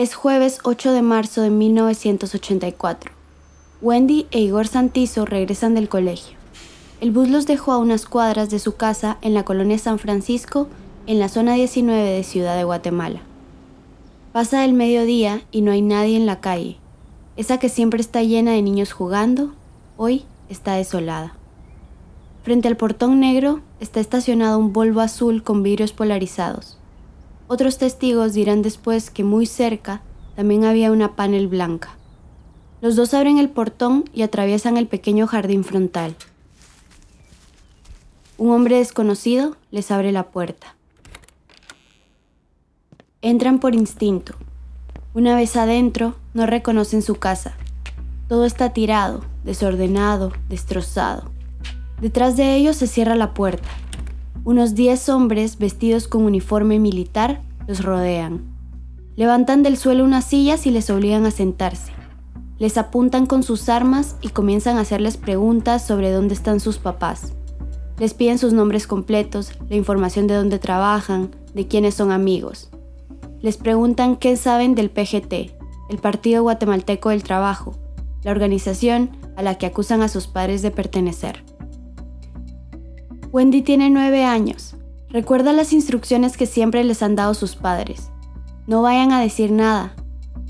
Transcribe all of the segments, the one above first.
Es jueves 8 de marzo de 1984. Wendy e Igor Santizo regresan del colegio. El bus los dejó a unas cuadras de su casa en la colonia San Francisco, en la zona 19 de Ciudad de Guatemala. Pasa el mediodía y no hay nadie en la calle. Esa que siempre está llena de niños jugando, hoy está desolada. Frente al portón negro está estacionado un Volvo azul con vidrios polarizados. Otros testigos dirán después que muy cerca también había una panel blanca. Los dos abren el portón y atraviesan el pequeño jardín frontal. Un hombre desconocido les abre la puerta. Entran por instinto. Una vez adentro, no reconocen su casa. Todo está tirado, desordenado, destrozado. Detrás de ellos se cierra la puerta. Unos 10 hombres vestidos con uniforme militar los rodean. Levantan del suelo unas sillas y les obligan a sentarse. Les apuntan con sus armas y comienzan a hacerles preguntas sobre dónde están sus papás. Les piden sus nombres completos, la información de dónde trabajan, de quiénes son amigos. Les preguntan qué saben del PGT, el Partido Guatemalteco del Trabajo, la organización a la que acusan a sus padres de pertenecer. Wendy tiene nueve años. Recuerda las instrucciones que siempre les han dado sus padres. No vayan a decir nada.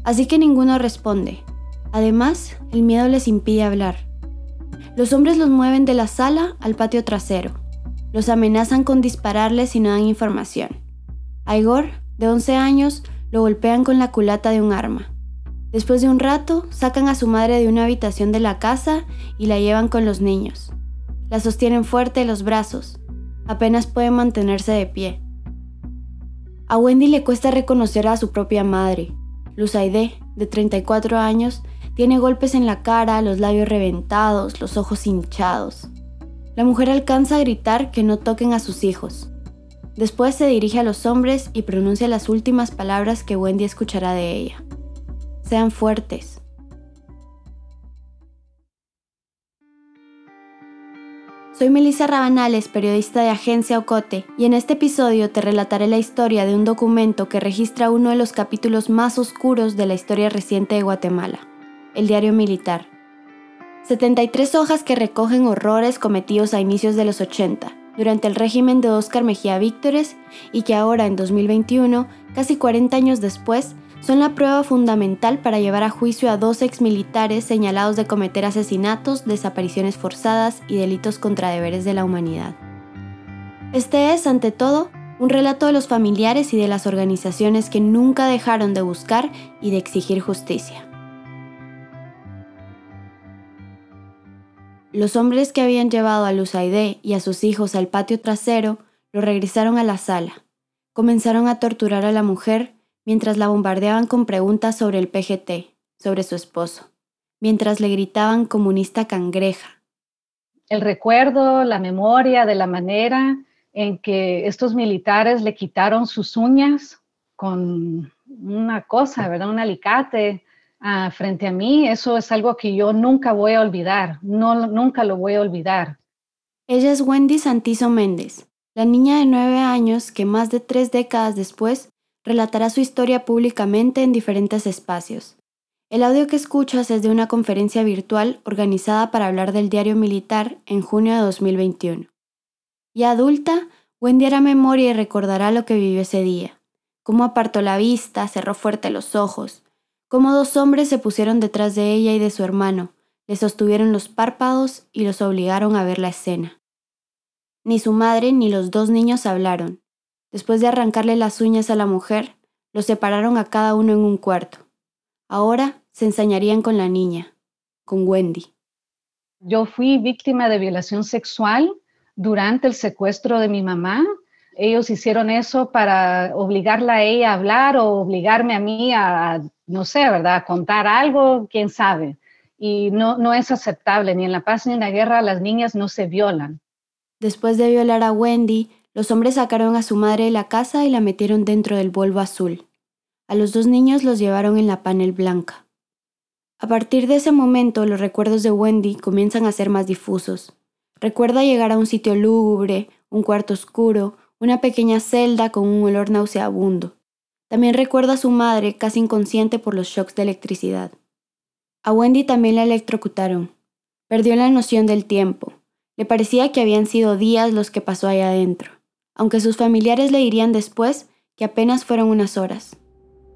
Así que ninguno responde. Además, el miedo les impide hablar. Los hombres los mueven de la sala al patio trasero. Los amenazan con dispararles si no dan información. A Igor, de 11 años, lo golpean con la culata de un arma. Después de un rato, sacan a su madre de una habitación de la casa y la llevan con los niños. La sostienen fuerte los brazos. Apenas puede mantenerse de pie. A Wendy le cuesta reconocer a su propia madre. Luzaide, de 34 años, tiene golpes en la cara, los labios reventados, los ojos hinchados. La mujer alcanza a gritar que no toquen a sus hijos. Después se dirige a los hombres y pronuncia las últimas palabras que Wendy escuchará de ella. Sean fuertes, Soy Melissa Rabanales, periodista de Agencia Ocote, y en este episodio te relataré la historia de un documento que registra uno de los capítulos más oscuros de la historia reciente de Guatemala, el diario militar. 73 hojas que recogen horrores cometidos a inicios de los 80, durante el régimen de Óscar Mejía Víctores, y que ahora, en 2021, casi 40 años después, son la prueba fundamental para llevar a juicio a dos exmilitares señalados de cometer asesinatos, desapariciones forzadas y delitos contra deberes de la humanidad. Este es, ante todo, un relato de los familiares y de las organizaciones que nunca dejaron de buscar y de exigir justicia. Los hombres que habían llevado a Luzaide y a sus hijos al patio trasero lo regresaron a la sala. Comenzaron a torturar a la mujer mientras la bombardeaban con preguntas sobre el PGT, sobre su esposo, mientras le gritaban comunista cangreja. El recuerdo, la memoria de la manera en que estos militares le quitaron sus uñas con una cosa, ¿verdad? Un alicate ah, frente a mí, eso es algo que yo nunca voy a olvidar, no, nunca lo voy a olvidar. Ella es Wendy Santizo Méndez, la niña de nueve años que más de tres décadas después relatará su historia públicamente en diferentes espacios. El audio que escuchas es de una conferencia virtual organizada para hablar del diario militar en junio de 2021. Ya adulta, Wendy hará memoria y recordará lo que vivió ese día, cómo apartó la vista, cerró fuerte los ojos, cómo dos hombres se pusieron detrás de ella y de su hermano, le sostuvieron los párpados y los obligaron a ver la escena. Ni su madre ni los dos niños hablaron, Después de arrancarle las uñas a la mujer, los separaron a cada uno en un cuarto. Ahora se ensañarían con la niña, con Wendy. Yo fui víctima de violación sexual durante el secuestro de mi mamá. Ellos hicieron eso para obligarla a ella a hablar o obligarme a mí a no sé, ¿verdad? Contar algo, quién sabe. Y no, no es aceptable, ni en la paz ni en la guerra las niñas no se violan. Después de violar a Wendy, los hombres sacaron a su madre de la casa y la metieron dentro del Volvo azul. A los dos niños los llevaron en la panel blanca. A partir de ese momento, los recuerdos de Wendy comienzan a ser más difusos. Recuerda llegar a un sitio lúgubre, un cuarto oscuro, una pequeña celda con un olor nauseabundo. También recuerda a su madre casi inconsciente por los shocks de electricidad. A Wendy también la electrocutaron. Perdió la noción del tiempo. Le parecía que habían sido días los que pasó ahí adentro, aunque sus familiares le dirían después que apenas fueron unas horas.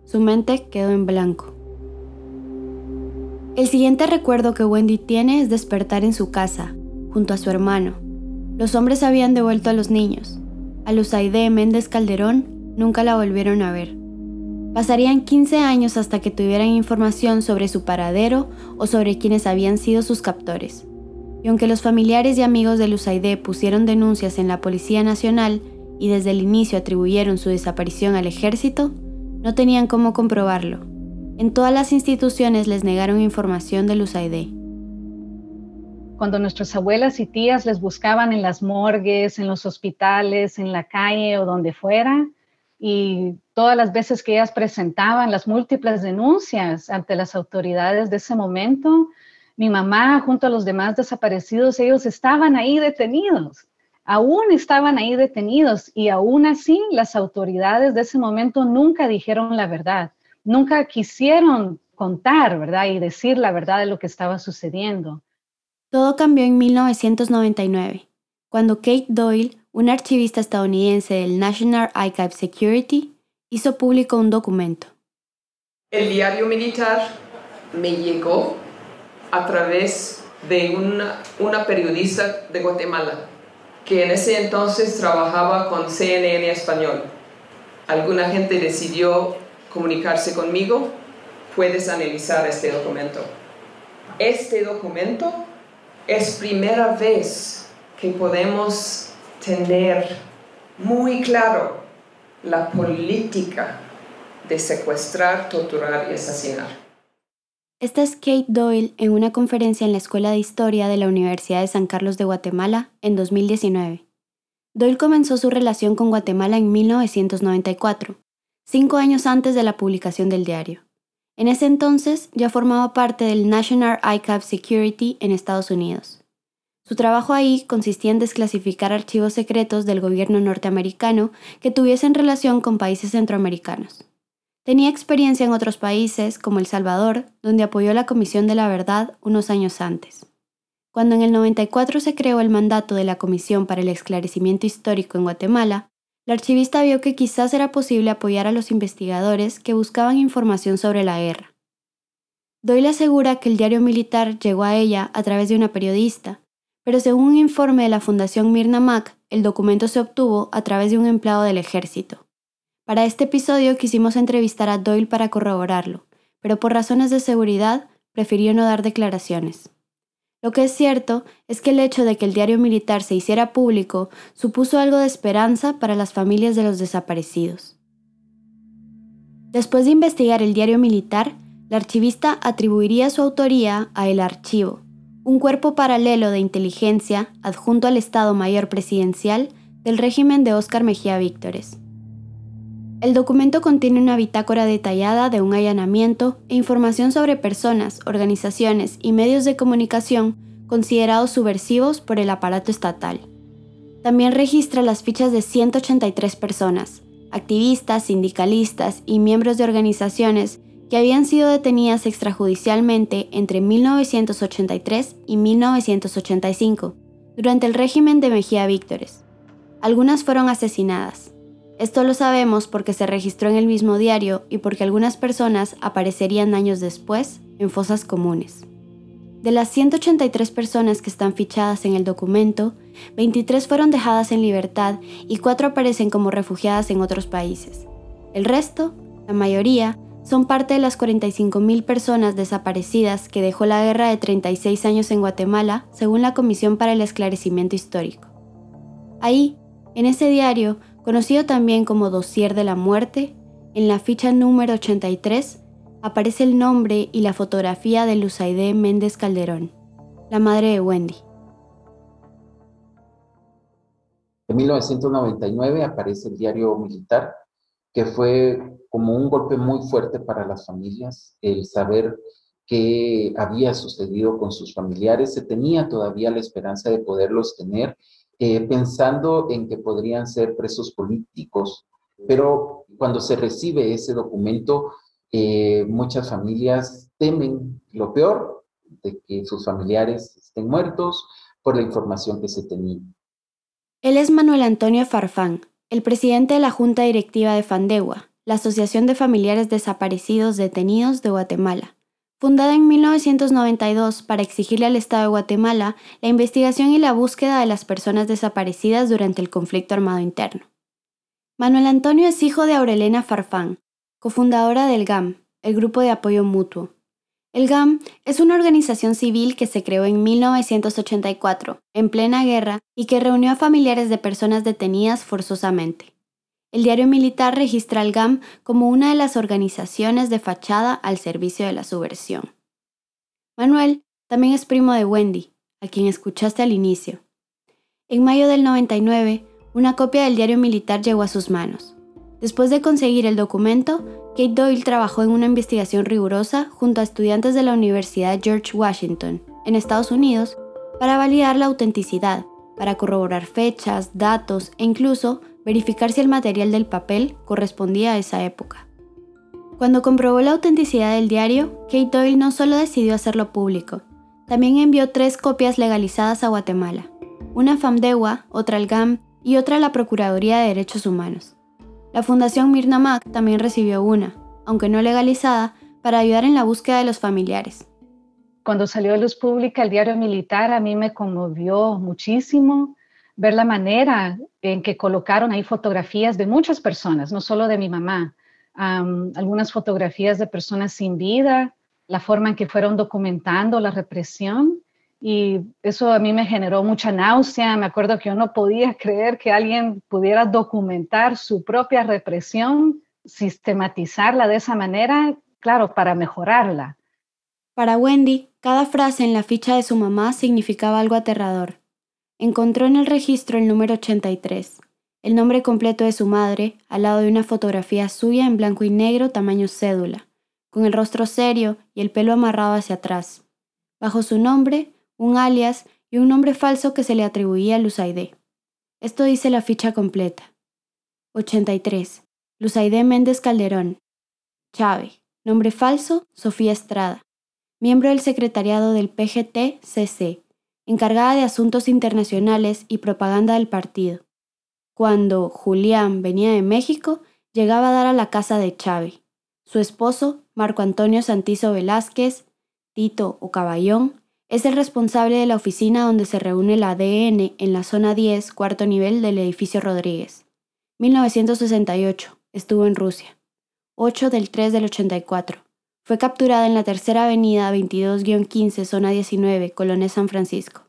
Su mente quedó en blanco. El siguiente recuerdo que Wendy tiene es despertar en su casa, junto a su hermano. Los hombres habían devuelto a los niños. A Luzaide Méndez Calderón nunca la volvieron a ver. Pasarían 15 años hasta que tuvieran información sobre su paradero o sobre quienes habían sido sus captores. Y aunque los familiares y amigos de Luzaide pusieron denuncias en la Policía Nacional y desde el inicio atribuyeron su desaparición al ejército, no tenían cómo comprobarlo. En todas las instituciones les negaron información de Luzaide. Cuando nuestras abuelas y tías les buscaban en las morgues, en los hospitales, en la calle o donde fuera, y todas las veces que ellas presentaban las múltiples denuncias ante las autoridades de ese momento, mi mamá junto a los demás desaparecidos, ellos estaban ahí detenidos, aún estaban ahí detenidos y aún así las autoridades de ese momento nunca dijeron la verdad, nunca quisieron contar, ¿verdad? Y decir la verdad de lo que estaba sucediendo. Todo cambió en 1999, cuando Kate Doyle un archivista estadounidense del National Archive Security hizo público un documento. El diario militar me llegó a través de una, una periodista de Guatemala que en ese entonces trabajaba con CNN Español. Alguna gente decidió comunicarse conmigo. Puedes analizar este documento. Este documento es primera vez que podemos tener muy claro la política de secuestrar, torturar y asesinar. Esta es Kate Doyle en una conferencia en la Escuela de Historia de la Universidad de San Carlos de Guatemala en 2019. Doyle comenzó su relación con Guatemala en 1994, cinco años antes de la publicación del diario. En ese entonces ya formaba parte del National Archive Security en Estados Unidos. Su trabajo ahí consistía en desclasificar archivos secretos del gobierno norteamericano que tuviesen relación con países centroamericanos. Tenía experiencia en otros países, como El Salvador, donde apoyó la Comisión de la Verdad unos años antes. Cuando en el 94 se creó el mandato de la Comisión para el Esclarecimiento Histórico en Guatemala, la archivista vio que quizás era posible apoyar a los investigadores que buscaban información sobre la guerra. Doyle asegura que el diario militar llegó a ella a través de una periodista, pero según un informe de la Fundación Mirna Mac, el documento se obtuvo a través de un empleado del ejército. Para este episodio quisimos entrevistar a Doyle para corroborarlo, pero por razones de seguridad prefirió no dar declaraciones. Lo que es cierto es que el hecho de que el diario militar se hiciera público supuso algo de esperanza para las familias de los desaparecidos. Después de investigar el diario militar, la archivista atribuiría su autoría a El Archivo, un cuerpo paralelo de inteligencia adjunto al Estado Mayor Presidencial del régimen de Óscar Mejía Víctores. El documento contiene una bitácora detallada de un allanamiento e información sobre personas, organizaciones y medios de comunicación considerados subversivos por el aparato estatal. También registra las fichas de 183 personas, activistas, sindicalistas y miembros de organizaciones que habían sido detenidas extrajudicialmente entre 1983 y 1985, durante el régimen de Mejía Víctores. Algunas fueron asesinadas. Esto lo sabemos porque se registró en el mismo diario y porque algunas personas aparecerían años después en fosas comunes. De las 183 personas que están fichadas en el documento, 23 fueron dejadas en libertad y 4 aparecen como refugiadas en otros países. El resto, la mayoría, son parte de las 45.000 personas desaparecidas que dejó la guerra de 36 años en Guatemala, según la Comisión para el Esclarecimiento Histórico. Ahí, en ese diario, conocido también como Dossier de la Muerte, en la ficha número 83, aparece el nombre y la fotografía de Luzaide Méndez Calderón, la madre de Wendy. En 1999 aparece el diario militar, que fue como un golpe muy fuerte para las familias, el saber qué había sucedido con sus familiares. Se tenía todavía la esperanza de poderlos tener, eh, pensando en que podrían ser presos políticos, pero cuando se recibe ese documento, eh, muchas familias temen lo peor, de que sus familiares estén muertos por la información que se tenía. Él es Manuel Antonio Farfán, el presidente de la Junta Directiva de Fandegua, la Asociación de Familiares Desaparecidos Detenidos de Guatemala, fundada en 1992 para exigirle al Estado de Guatemala la investigación y la búsqueda de las personas desaparecidas durante el conflicto armado interno. Manuel Antonio es hijo de Aurelena Farfán, cofundadora del GAM, el Grupo de Apoyo Mutuo. El GAM es una organización civil que se creó en 1984, en plena guerra, y que reunió a familiares de personas detenidas forzosamente. El diario militar registra al GAM como una de las organizaciones de fachada al servicio de la subversión. Manuel también es primo de Wendy, a quien escuchaste al inicio. En mayo del 99, una copia del diario militar llegó a sus manos. Después de conseguir el documento, Kate Doyle trabajó en una investigación rigurosa junto a estudiantes de la Universidad George Washington, en Estados Unidos, para validar la autenticidad, para corroborar fechas, datos e incluso verificar si el material del papel correspondía a esa época. Cuando comprobó la autenticidad del diario, Kate Doyle no solo decidió hacerlo público, también envió tres copias legalizadas a Guatemala, una a FAMDEWA, otra al GAM y otra a la Procuraduría de Derechos Humanos. La Fundación Mirna Mac también recibió una, aunque no legalizada, para ayudar en la búsqueda de los familiares. Cuando salió a luz pública el diario militar, a mí me conmovió muchísimo ver la manera en que colocaron ahí fotografías de muchas personas, no solo de mi mamá, algunas fotografías de personas sin vida, la forma en que fueron documentando la represión y eso a mí me generó mucha náusea. Me acuerdo que yo no podía creer que alguien pudiera documentar su propia represión, sistematizarla de esa manera, claro, para mejorarla. Para Wendy, cada frase en la ficha de su mamá significaba algo aterrador. Encontró en el registro el número 83, el nombre completo de su madre, al lado de una fotografía suya en blanco y negro tamaño cédula, con el rostro serio y el pelo amarrado hacia atrás. Bajo su nombre, un alias y un nombre falso que se le atribuía a Luzaide. Esto dice la ficha completa. 83. Luzaide Méndez Calderón. Chave. Nombre falso, Sofía Estrada. Miembro del secretariado del PGT-CC, encargada de asuntos internacionales y propaganda del partido. Cuando Julián venía de México, llegaba a dar a la casa de Chávez. Su esposo, Marco Antonio Santizo Velázquez, Tito o Caballón, es el responsable de la oficina donde se reúne el ADN en la zona 10, cuarto nivel del edificio Rodríguez. 1968. Estuvo en Rusia. 8 del 3 del 84. Fue capturada en la tercera avenida 22-15, zona 19, Colonia San Francisco.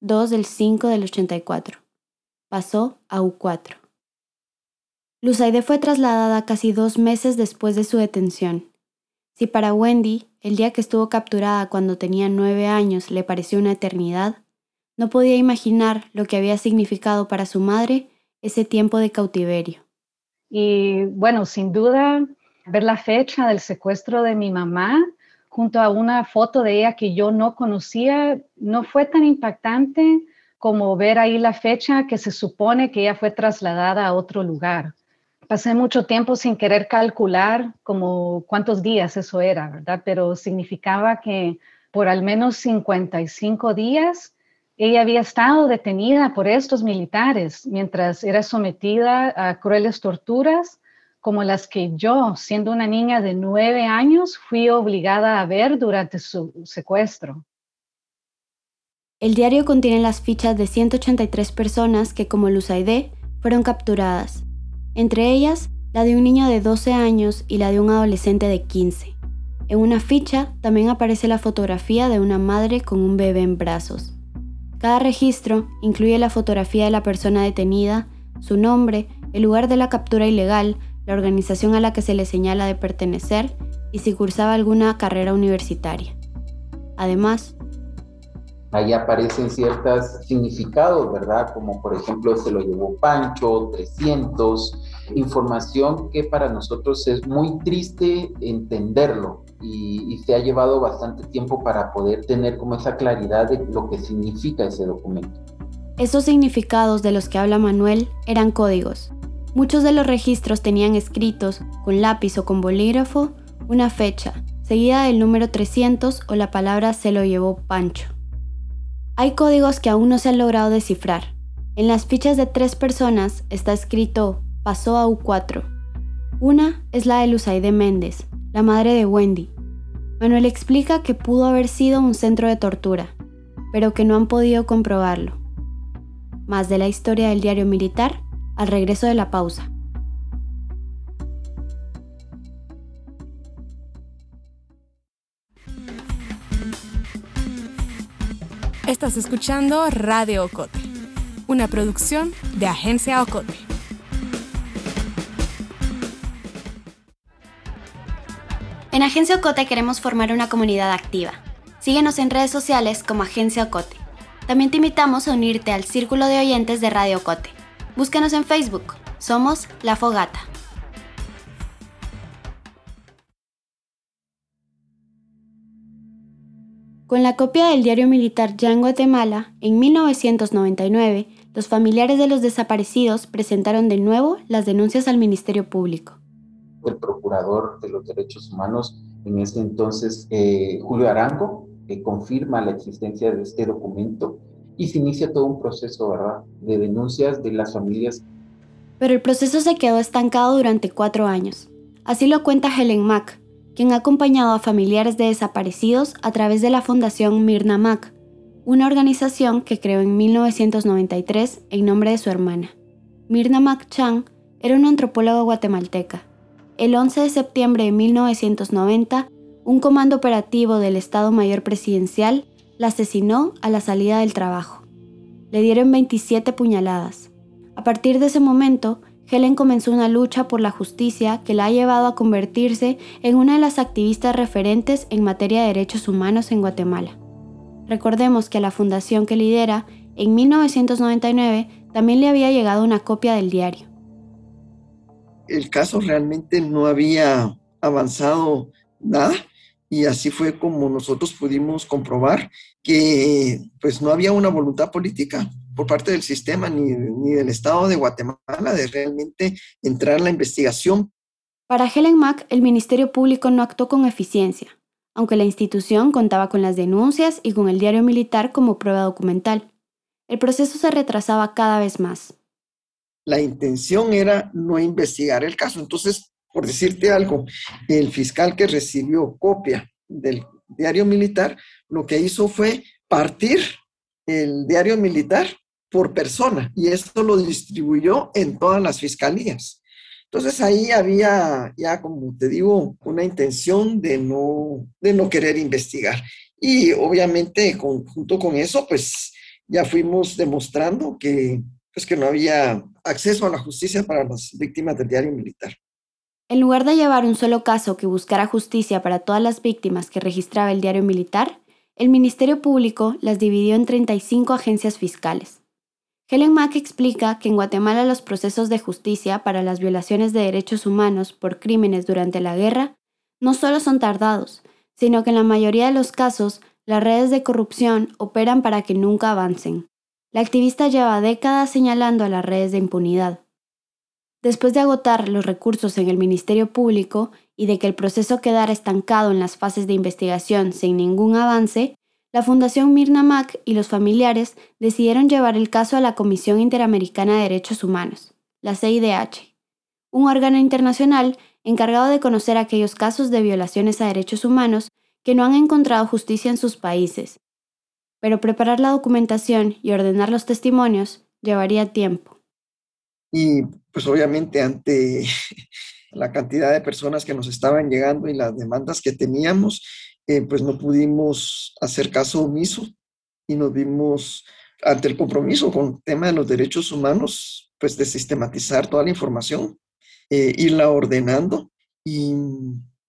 2 del 5 del 84. Pasó a U4. Luzaide fue trasladada casi dos meses después de su detención. Si para Wendy el día que estuvo capturada cuando tenía nueve años le pareció una eternidad, no podía imaginar lo que había significado para su madre ese tiempo de cautiverio. Y bueno, sin duda, ver la fecha del secuestro de mi mamá junto a una foto de ella que yo no conocía no fue tan impactante como ver ahí la fecha que se supone que ella fue trasladada a otro lugar pasé mucho tiempo sin querer calcular como cuántos días eso era, ¿verdad? Pero significaba que por al menos 55 días ella había estado detenida por estos militares mientras era sometida a crueles torturas como las que yo, siendo una niña de nueve años, fui obligada a ver durante su secuestro. El diario contiene las fichas de 183 personas que, como Luzaide, fueron capturadas entre ellas la de un niño de 12 años y la de un adolescente de 15. En una ficha también aparece la fotografía de una madre con un bebé en brazos. Cada registro incluye la fotografía de la persona detenida, su nombre, el lugar de la captura ilegal, la organización a la que se le señala de pertenecer y si cursaba alguna carrera universitaria. Además, ahí aparecen ciertos significados, ¿verdad? Como por ejemplo se lo llevó Pancho, 300, información que para nosotros es muy triste entenderlo y, y, se ha llevado bastante tiempo para poder tener como esa claridad de lo que significa ese documento. Esos significados de los que habla Manuel eran códigos. Muchos de los registros tenían escritos, con lápiz o con bolígrafo, una fecha, seguida del número 300 o la palabra se lo llevó Pancho. Hay códigos que aún no se han logrado descifrar. En las fichas de tres personas está escrito pasó a U4. Una es la de Luzaide Méndez, la madre de Wendy. Manuel explica que pudo haber sido un centro de tortura, pero que no han podido comprobarlo. Más de la historia del diario militar al regreso de la pausa. Estás escuchando Radio Ocote, una producción de Agencia Ocote. En Agencia Ocote queremos formar una comunidad activa. Síguenos en redes sociales como Agencia Ocote. También te invitamos a unirte al círculo de oyentes de Radio Ocote. Búscanos en Facebook. Somos La Fogata. Con la copia del diario militar ya en Guatemala, en 1999, los familiares de los desaparecidos presentaron de nuevo las denuncias al Ministerio Público. El procurador de los derechos humanos, en ese entonces, eh, Julio Arango, eh, confirma la existencia de este documento y se inicia todo un proceso, ¿verdad?, de denuncias de las familias. Pero el proceso se quedó estancado durante cuatro años. Así lo cuenta Helen Mack, quien ha acompañado a familiares de desaparecidos a través de la Fundación Mirna Mack, una organización que creó en 1993 en nombre de su hermana. Mirna Mack Chang era una antropóloga guatemalteca. El 11 de septiembre de 1990, un comando operativo del Estado Mayor Presidencial asesinó a la salida del trabajo. Le dieron 27 puñaladas. A partir de ese momento, Helen comenzó una lucha por la justicia que la ha llevado a convertirse en una de las activistas referentes en materia de derechos humanos en Guatemala. Recordemos que a la fundación que lidera, en 1999, también le había llegado una copia del diario. El caso realmente no había avanzado nada y así fue como nosotros pudimos comprobar que pues no había una voluntad política por parte del sistema ni, ni del Estado de Guatemala de realmente entrar en la investigación. Para Helen Mack, el Ministerio Público no actuó con eficiencia, aunque la institución contaba con las denuncias y con el diario militar como prueba documental. El proceso se retrasaba cada vez más. La intención era no investigar el caso. Entonces, por decirte algo, el fiscal que recibió copia del diario militar, lo que hizo fue partir el diario militar por persona y esto lo distribuyó en todas las fiscalías. Entonces ahí había ya, como te digo, una intención de no, de no querer investigar. Y obviamente junto con eso, pues ya fuimos demostrando que, pues, que no había acceso a la justicia para las víctimas del diario militar. En lugar de llevar un solo caso que buscara justicia para todas las víctimas que registraba el diario militar, el Ministerio Público las dividió en 35 agencias fiscales. Helen Mack explica que en Guatemala los procesos de justicia para las violaciones de derechos humanos por crímenes durante la guerra no solo son tardados, sino que en la mayoría de los casos las redes de corrupción operan para que nunca avancen. La activista lleva décadas señalando a las redes de impunidad. Después de agotar los recursos en el Ministerio Público y de que el proceso quedara estancado en las fases de investigación sin ningún avance, la Fundación Mirna Mac y los familiares decidieron llevar el caso a la Comisión Interamericana de Derechos Humanos, la CIDH, un órgano internacional encargado de conocer aquellos casos de violaciones a derechos humanos que no han encontrado justicia en sus países. Pero preparar la documentación y ordenar los testimonios llevaría tiempo. Y pues obviamente ante la cantidad de personas que nos estaban llegando y las demandas que teníamos, eh, pues no pudimos hacer caso omiso y nos vimos ante el compromiso con el tema de los derechos humanos, pues de sistematizar toda la información, eh, irla ordenando y,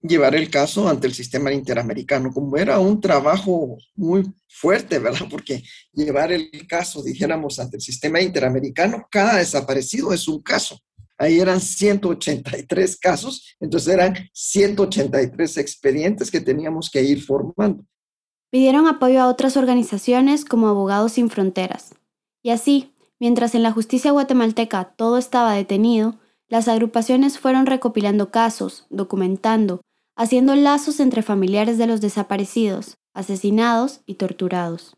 llevar el caso ante el sistema interamericano, como era un trabajo muy fuerte, ¿verdad? Porque llevar el caso, dijéramos, ante el sistema interamericano, cada desaparecido es un caso. Ahí eran 183 casos, entonces eran 183 expedientes que teníamos que ir formando. Pidieron apoyo a otras organizaciones como Abogados Sin Fronteras. Y así, mientras en la justicia guatemalteca todo estaba detenido, las agrupaciones fueron recopilando casos, documentando, haciendo lazos entre familiares de los desaparecidos, asesinados y torturados.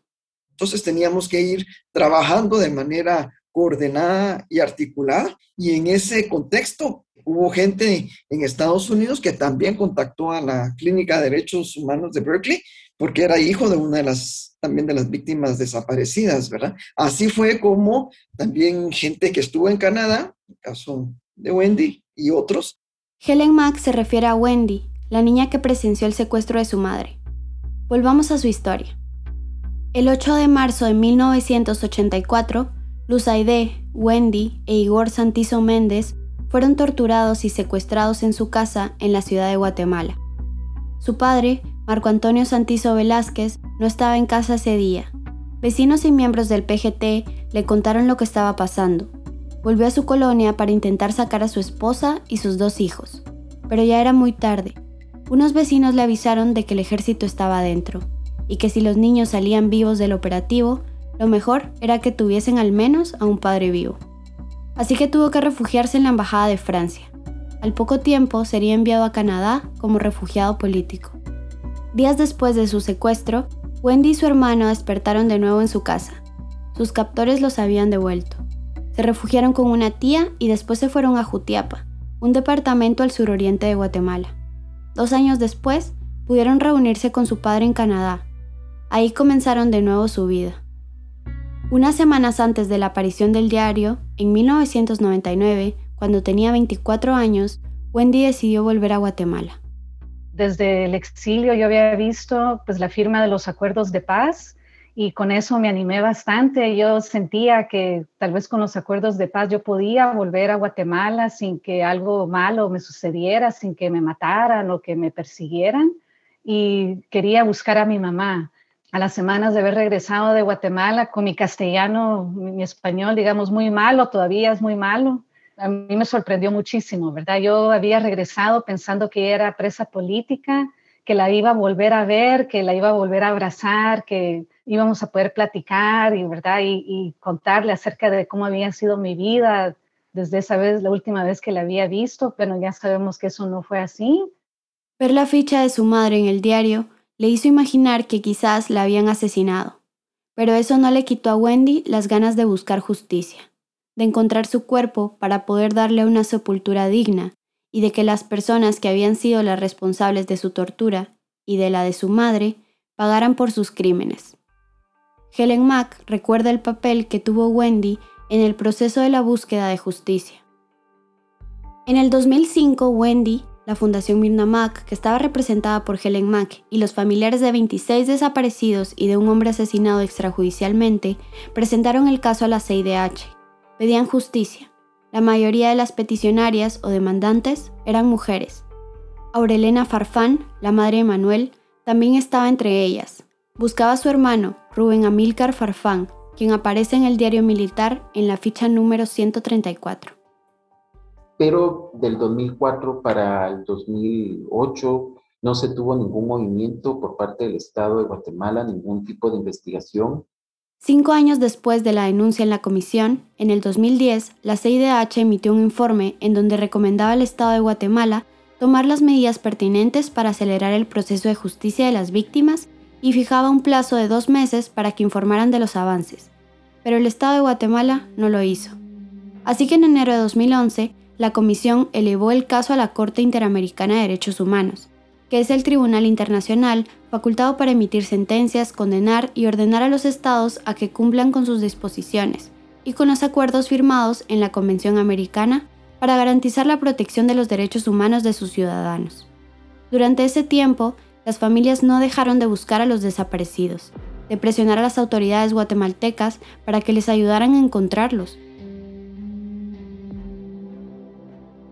Entonces teníamos que ir trabajando de manera coordenada y articulada y en ese contexto hubo gente en Estados Unidos que también contactó a la Clínica de Derechos Humanos de Berkeley porque era hijo de una de las también de las víctimas desaparecidas, ¿verdad? Así fue como también gente que estuvo en Canadá, el caso de Wendy y otros. Helen Mack se refiere a Wendy, la niña que presenció el secuestro de su madre. Volvamos a su historia. El 8 de marzo de 1984, Luz Aide, Wendy e Igor Santizo Méndez fueron torturados y secuestrados en su casa en la ciudad de Guatemala. Su padre, Marco Antonio Santizo Velázquez, no estaba en casa ese día. Vecinos y miembros del PGT le contaron lo que estaba pasando. Volvió a su colonia para intentar sacar a su esposa y sus dos hijos, pero ya era muy tarde unos vecinos le avisaron de que el ejército estaba adentro y que si los niños salían vivos del operativo, lo mejor era que tuviesen al menos a un padre vivo. Así que tuvo que refugiarse en la Embajada de Francia. Al poco tiempo sería enviado a Canadá como refugiado político. Días después de su secuestro, Wendy y su hermano despertaron de nuevo en su casa. Sus captores los habían devuelto. Se refugiaron con una tía y después se fueron a Jutiapa, un departamento al suroriente de Guatemala. Dos años después, pudieron reunirse con su padre en Canadá. Ahí comenzaron de nuevo su vida. Unas semanas antes de la aparición del diario, en 1999, cuando tenía 24 años, Wendy decidió volver a Guatemala. Desde el exilio yo había visto pues, la firma de los acuerdos de paz y con eso me animé bastante. Yo sentía que tal vez con los acuerdos de paz yo podía volver a Guatemala sin que algo malo me sucediera, sin que me mataran o que me persiguieran. Y quería buscar a mi mamá. A las semanas de haber regresado de Guatemala con mi castellano, mi español, digamos, muy malo, todavía es muy malo. A mí me sorprendió muchísimo, ¿verdad? Yo había regresado pensando que era presa política, que la iba a volver a ver, que la iba a volver a abrazar, que íbamos a poder platicar y, ¿verdad? Y, contarle acerca de cómo había sido mi vida desde esa vez, la última vez que la había visto, pero ya sabemos que eso no fue así. Ver la ficha de su madre en el diario le hizo imaginar que quizás la habían asesinado, pero eso no le quitó a Wendy las ganas de buscar justicia, de encontrar su cuerpo para poder darle una sepultura digna y de que las personas que habían sido las responsables de su tortura y de la de su madre pagaran por sus crímenes. Helen Mack recuerda el papel que tuvo Wendy en el proceso de la búsqueda de justicia. En el 2005, Wendy, la Fundación Mirna Mack, que estaba representada por Helen Mack, y los familiares de 26 desaparecidos y de un hombre asesinado extrajudicialmente, presentaron el caso a la CIDH. Pedían justicia. La mayoría de las peticionarias o demandantes eran mujeres. Aurelena Farfán, la madre de Manuel, también estaba entre ellas. Buscaba a su hermano, Rubén Amílcar Farfán, quien aparece en el diario militar en la ficha número 134. Pero del 2004 para el 2008 no se tuvo ningún movimiento por parte del Estado de Guatemala, ningún tipo de investigación. Cinco años después de la denuncia en la comisión, en el 2010, la CIDH emitió un informe en donde recomendaba al Estado de Guatemala tomar las medidas pertinentes para acelerar el proceso de justicia de las víctimas y fijaba un plazo de dos meses para que informaran de los avances, pero el Estado de Guatemala no lo hizo. Así que en enero de 2011, la Comisión elevó el caso a la Corte Interamericana de Derechos Humanos, que es el tribunal internacional facultado para emitir sentencias, condenar y ordenar a los estados a que cumplan con sus disposiciones y con los acuerdos firmados en la Convención Americana para garantizar la protección de los derechos humanos de sus ciudadanos. Durante ese tiempo, las familias no dejaron de buscar a los desaparecidos, de presionar a las autoridades guatemaltecas para que les ayudaran a encontrarlos.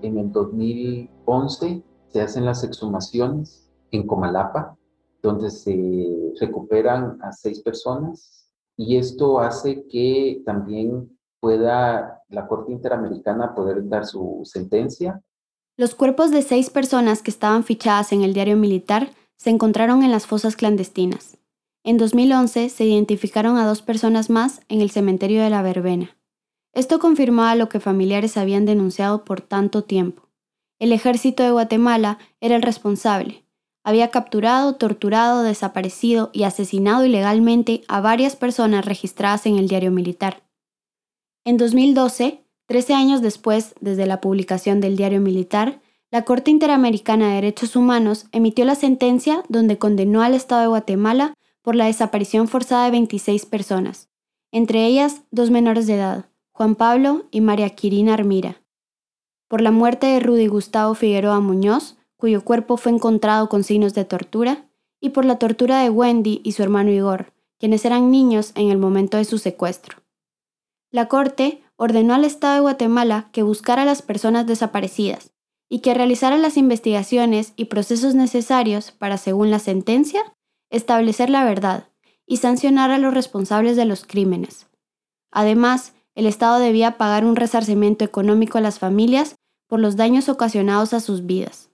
En el 2011 se hacen las exhumaciones en Comalapa, donde se recuperan a seis personas y esto hace que también pueda la Corte Interamericana poder dar su sentencia. Los cuerpos de seis personas que estaban fichadas en el diario militar se encontraron en las fosas clandestinas. En 2011 se identificaron a dos personas más en el cementerio de la Verbena. Esto confirmaba lo que familiares habían denunciado por tanto tiempo. El ejército de Guatemala era el responsable. Había capturado, torturado, desaparecido y asesinado ilegalmente a varias personas registradas en el diario militar. En 2012, 13 años después desde la publicación del diario militar, la Corte Interamericana de Derechos Humanos emitió la sentencia donde condenó al Estado de Guatemala por la desaparición forzada de 26 personas, entre ellas dos menores de edad, Juan Pablo y María Quirina Armira. Por la muerte de Rudy Gustavo Figueroa Muñoz, cuyo cuerpo fue encontrado con signos de tortura, y por la tortura de Wendy y su hermano Igor, quienes eran niños en el momento de su secuestro. La Corte ordenó al Estado de Guatemala que buscara a las personas desaparecidas y que realizara las investigaciones y procesos necesarios para, según la sentencia, establecer la verdad y sancionar a los responsables de los crímenes. Además, el Estado debía pagar un resarcimiento económico a las familias por los daños ocasionados a sus vidas.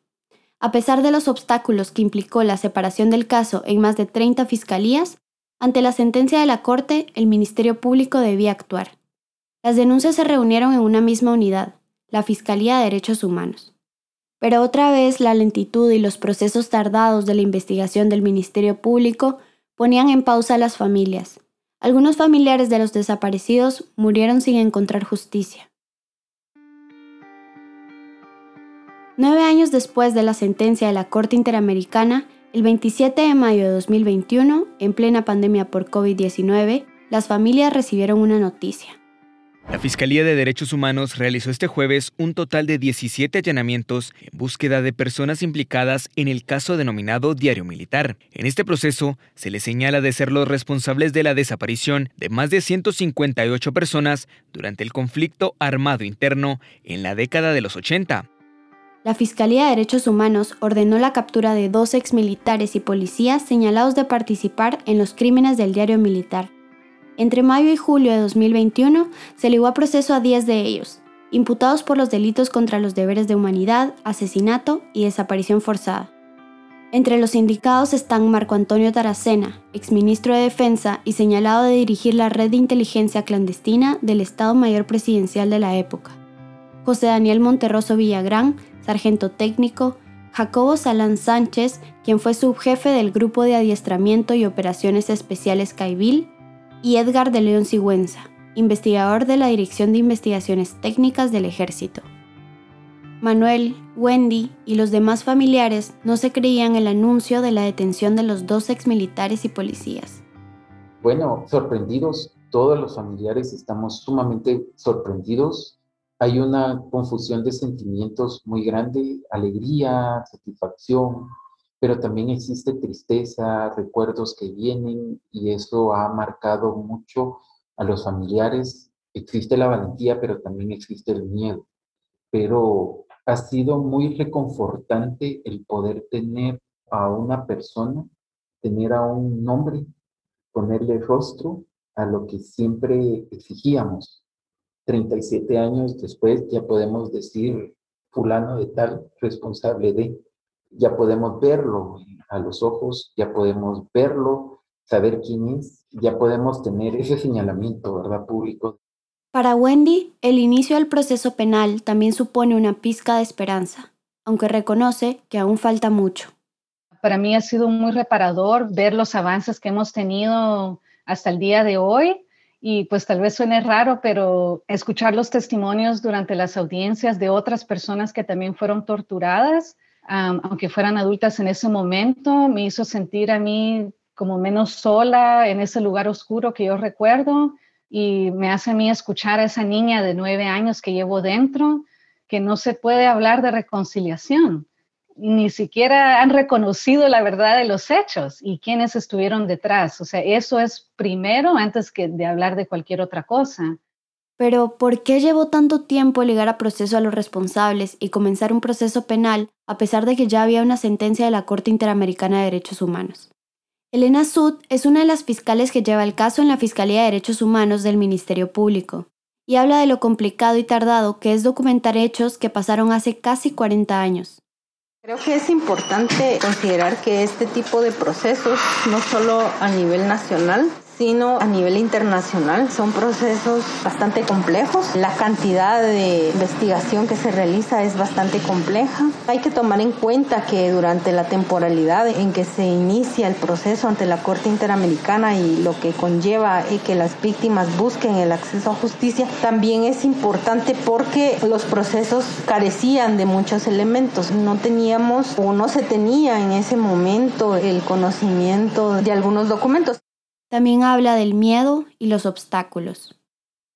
A pesar de los obstáculos que implicó la separación del caso en más de 30 fiscalías, ante la sentencia de la Corte, el Ministerio Público debía actuar. Las denuncias se reunieron en una misma unidad, la Fiscalía de Derechos Humanos. Pero otra vez la lentitud y los procesos tardados de la investigación del Ministerio Público ponían en pausa a las familias. Algunos familiares de los desaparecidos murieron sin encontrar justicia. Nueve años después de la sentencia de la Corte Interamericana, el 27 de mayo de 2021, en plena pandemia por COVID-19, las familias recibieron una noticia. La Fiscalía de Derechos Humanos realizó este jueves un total de 17 allanamientos en búsqueda de personas implicadas en el caso denominado Diario Militar. En este proceso se les señala de ser los responsables de la desaparición de más de 158 personas durante el conflicto armado interno en la década de los 80. La Fiscalía de Derechos Humanos ordenó la captura de dos exmilitares y policías señalados de participar en los crímenes del diario militar entre mayo y julio de 2021 se ligó a proceso a 10 de ellos, imputados por los delitos contra los deberes de humanidad, asesinato y desaparición forzada. Entre los indicados están Marco Antonio Taracena, exministro de Defensa y señalado de dirigir la red de inteligencia clandestina del Estado Mayor Presidencial de la época. José Daniel Monterroso Villagrán, sargento técnico, Jacobo Salán Sánchez, quien fue subjefe del Grupo de Adiestramiento y Operaciones Especiales Caibil, y Edgar de León Sigüenza, investigador de la Dirección de Investigaciones Técnicas del Ejército. Manuel, Wendy y los demás familiares no se creían el anuncio de la detención de los dos exmilitares y policías. Bueno, sorprendidos, todos los familiares estamos sumamente sorprendidos. Hay una confusión de sentimientos muy grande, alegría, satisfacción, pero también existe tristeza, recuerdos que vienen y eso ha marcado mucho a los familiares. Existe la valentía, pero también existe el miedo. Pero ha sido muy reconfortante el poder tener a una persona, tener a un nombre, ponerle rostro a lo que siempre exigíamos. 37 años después ya podemos decir fulano de tal responsable de ya podemos verlo a los ojos, ya podemos verlo, saber quién es, ya podemos tener ese señalamiento, ¿verdad? Público. Para Wendy, el inicio del proceso penal también supone una pizca de esperanza, aunque reconoce que aún falta mucho. Para mí ha sido muy reparador ver los avances que hemos tenido hasta el día de hoy y pues tal vez suene raro, pero escuchar los testimonios durante las audiencias de otras personas que también fueron torturadas aunque fueran adultas en ese momento, me hizo sentir a mí como menos sola en ese lugar oscuro que yo recuerdo y me hace a mí escuchar a esa niña de nueve años que llevo dentro, que no se puede hablar de reconciliación. Ni siquiera han reconocido la verdad de los hechos y quiénes estuvieron detrás. O sea, eso es primero antes que de hablar de cualquier otra cosa. Pero, ¿por qué llevó tanto tiempo ligar a proceso a los responsables y comenzar un proceso penal a pesar de que ya había una sentencia de la Corte Interamericana de Derechos Humanos? Elena Sud es una de las fiscales que lleva el caso en la Fiscalía de Derechos Humanos del Ministerio Público y habla de lo complicado y tardado que es documentar hechos que pasaron hace casi 40 años. Creo que es importante considerar que este tipo de procesos, no solo a nivel nacional, sino a nivel internacional. Son procesos bastante complejos. La cantidad de investigación que se realiza es bastante compleja. Hay que tomar en cuenta que durante la temporalidad en que se inicia el proceso ante la Corte Interamericana y lo que conlleva que las víctimas busquen el acceso a justicia, también es importante porque los procesos carecían de muchos elementos. No teníamos o no se tenía en ese momento el conocimiento de algunos documentos. También habla del miedo y los obstáculos.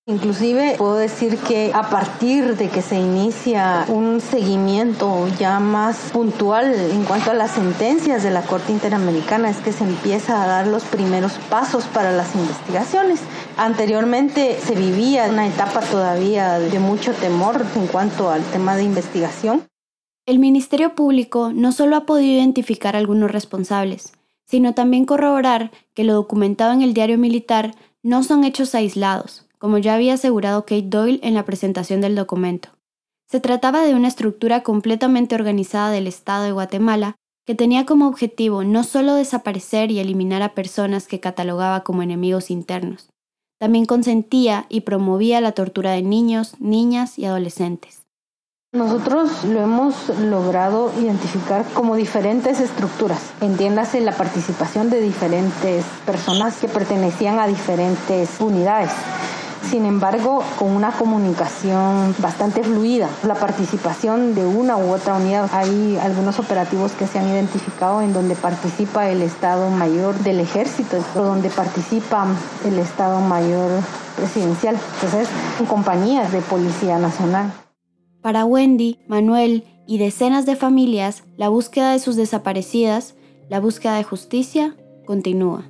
Inclusive puedo decir que a partir de que se inicia un seguimiento ya más puntual en cuanto a las sentencias de la Corte Interamericana es que se empieza a dar los primeros pasos para las investigaciones. Anteriormente se vivía una etapa todavía de mucho temor en cuanto al tema de investigación. El Ministerio Público no solo ha podido identificar a algunos responsables, sino también corroborar que lo documentado en el diario militar no son hechos aislados, como ya había asegurado Kate Doyle en la presentación del documento. Se trataba de una estructura completamente organizada del Estado de Guatemala que tenía como objetivo no solo desaparecer y eliminar a personas que catalogaba como enemigos internos, también consentía y promovía la tortura de niños, niñas y adolescentes. Nosotros lo hemos logrado identificar como diferentes estructuras. Entiéndase la participación de diferentes personas que pertenecían a diferentes unidades. Sin embargo, con una comunicación bastante fluida, la participación de una u otra unidad. Hay algunos operativos que se han identificado en donde participa el Estado Mayor del Ejército, o donde participa el Estado Mayor Presidencial, entonces en compañías de Policía Nacional. Para Wendy, Manuel y decenas de familias, la búsqueda de sus desaparecidas, la búsqueda de justicia, continúa.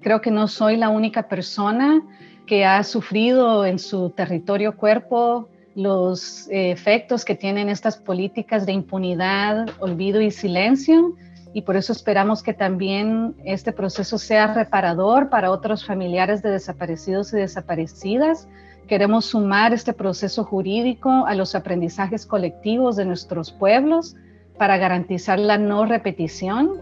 Creo que no soy la única persona que ha sufrido en su territorio cuerpo los eh, efectos que tienen estas políticas de impunidad, olvido y silencio. Y por eso esperamos que también este proceso sea reparador para otros familiares de desaparecidos y desaparecidas, Queremos sumar este proceso jurídico a los aprendizajes colectivos de nuestros pueblos para garantizar la no repetición,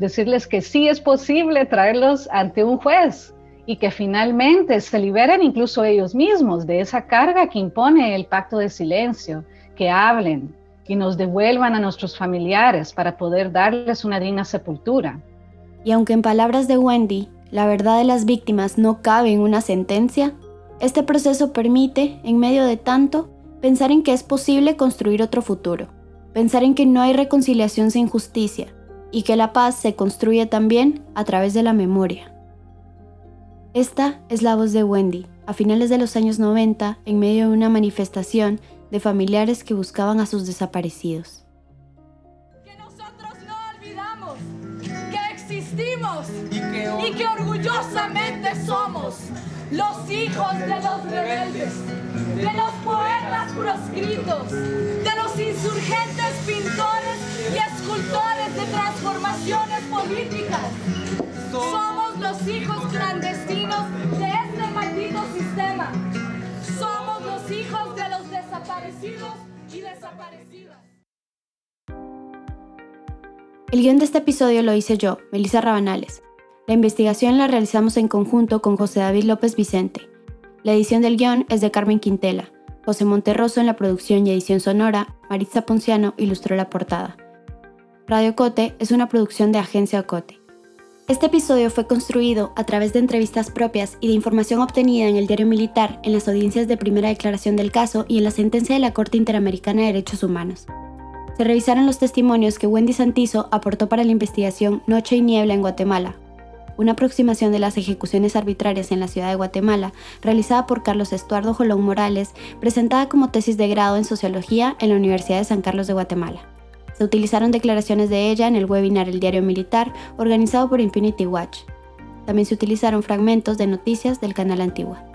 decirles que sí es posible traerlos ante un juez y que finalmente se liberen incluso ellos mismos de esa carga que impone el pacto de silencio, que hablen y nos devuelvan a nuestros familiares para poder darles una digna sepultura. Y aunque en palabras de Wendy, la verdad de las víctimas no cabe en una sentencia, este proceso permite, en medio de tanto, pensar en que es posible construir otro futuro, pensar en que no hay reconciliación sin justicia y que la paz se construye también a través de la memoria. Esta es la voz de Wendy, a finales de los años 90, en medio de una manifestación de familiares que buscaban a sus desaparecidos. Que nosotros no olvidamos que existimos y que orgullosamente somos los hijos de los rebeldes, de los poetas proscritos, de los insurgentes pintores y escultores de transformaciones políticas. Somos los hijos clandestinos de este maldito sistema. Somos los hijos de los desaparecidos y desaparecidas. El guion de este episodio lo hice yo, Melissa Rabanales. La investigación la realizamos en conjunto con José David López Vicente. La edición del guion es de Carmen Quintela. José Monterroso en la producción y edición sonora, Maritza Ponciano ilustró la portada. Radio Cote es una producción de Agencia Cote. Este episodio fue construido a través de entrevistas propias y de información obtenida en el diario militar, en las audiencias de primera declaración del caso y en la sentencia de la Corte Interamericana de Derechos Humanos. Se revisaron los testimonios que Wendy Santizo aportó para la investigación Noche y Niebla en Guatemala, una aproximación de las ejecuciones arbitrarias en la ciudad de Guatemala, realizada por Carlos Estuardo Jolón Morales, presentada como tesis de grado en Sociología en la Universidad de San Carlos de Guatemala. Se utilizaron declaraciones de ella en el webinar El Diario Militar, organizado por Impunity Watch. También se utilizaron fragmentos de noticias del canal Antigua.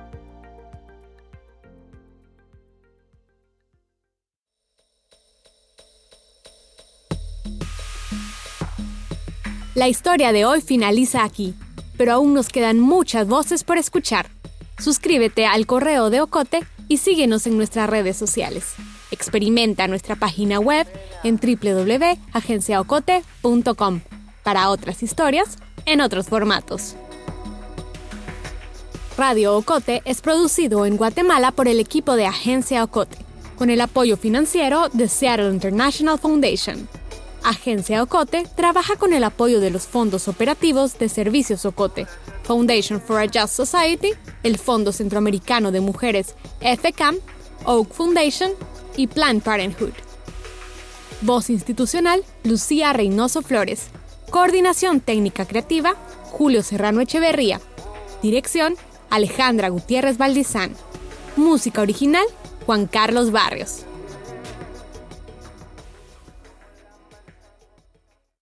La historia de hoy finaliza aquí, pero aún nos quedan muchas voces por escuchar. Suscríbete al correo de Ocote y síguenos en nuestras redes sociales. Experimenta nuestra página web en www.agenciaocote.com para otras historias en otros formatos. Radio Ocote es producido en Guatemala por el equipo de Agencia Ocote, con el apoyo financiero de Seattle International Foundation. Agencia Ocote trabaja con el apoyo de los fondos operativos de Servicios Ocote, Foundation for a Just Society, el Fondo Centroamericano de Mujeres FCAM, Oak Foundation y Planned Parenthood. Voz institucional, Lucía Reynoso Flores. Coordinación técnica creativa, Julio Serrano Echeverría. Dirección, Alejandra Gutiérrez Valdizán. Música original, Juan Carlos Barrios.